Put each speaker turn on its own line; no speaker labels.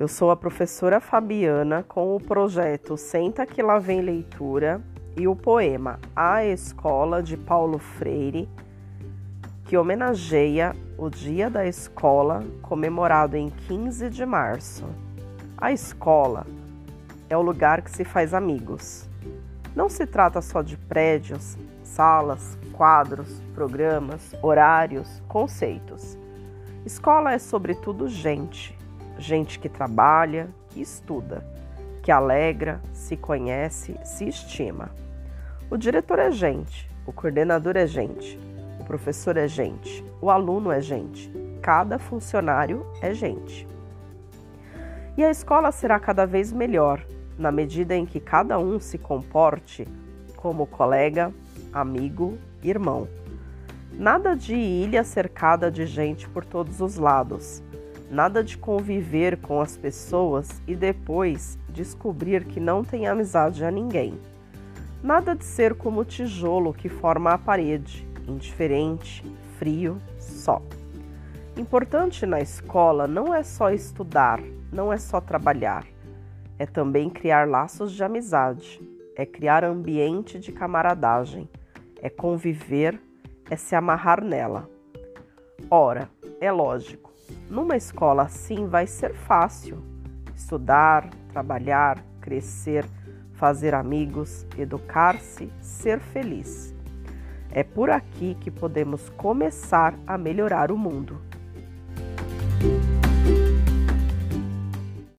Eu sou a professora Fabiana com o projeto Senta que lá vem leitura e o poema A Escola de Paulo Freire, que homenageia o Dia da Escola, comemorado em 15 de março. A escola é o lugar que se faz amigos. Não se trata só de prédios, salas, quadros, programas, horários, conceitos. Escola é sobretudo gente, gente que trabalha, que estuda, que alegra, se conhece, se estima. O diretor é gente, o coordenador é gente, o professor é gente, o aluno é gente, cada funcionário é gente. E a escola será cada vez melhor na medida em que cada um se comporte como colega, amigo, irmão. Nada de ilha cercada de gente por todos os lados. Nada de conviver com as pessoas e depois descobrir que não tem amizade a ninguém. Nada de ser como o tijolo que forma a parede, indiferente, frio, só. Importante na escola não é só estudar, não é só trabalhar, é também criar laços de amizade, é criar ambiente de camaradagem, é conviver, é se amarrar nela. Ora, é lógico, numa escola assim vai ser fácil estudar, trabalhar, crescer, fazer amigos, educar-se, ser feliz. É por aqui que podemos começar a melhorar o mundo.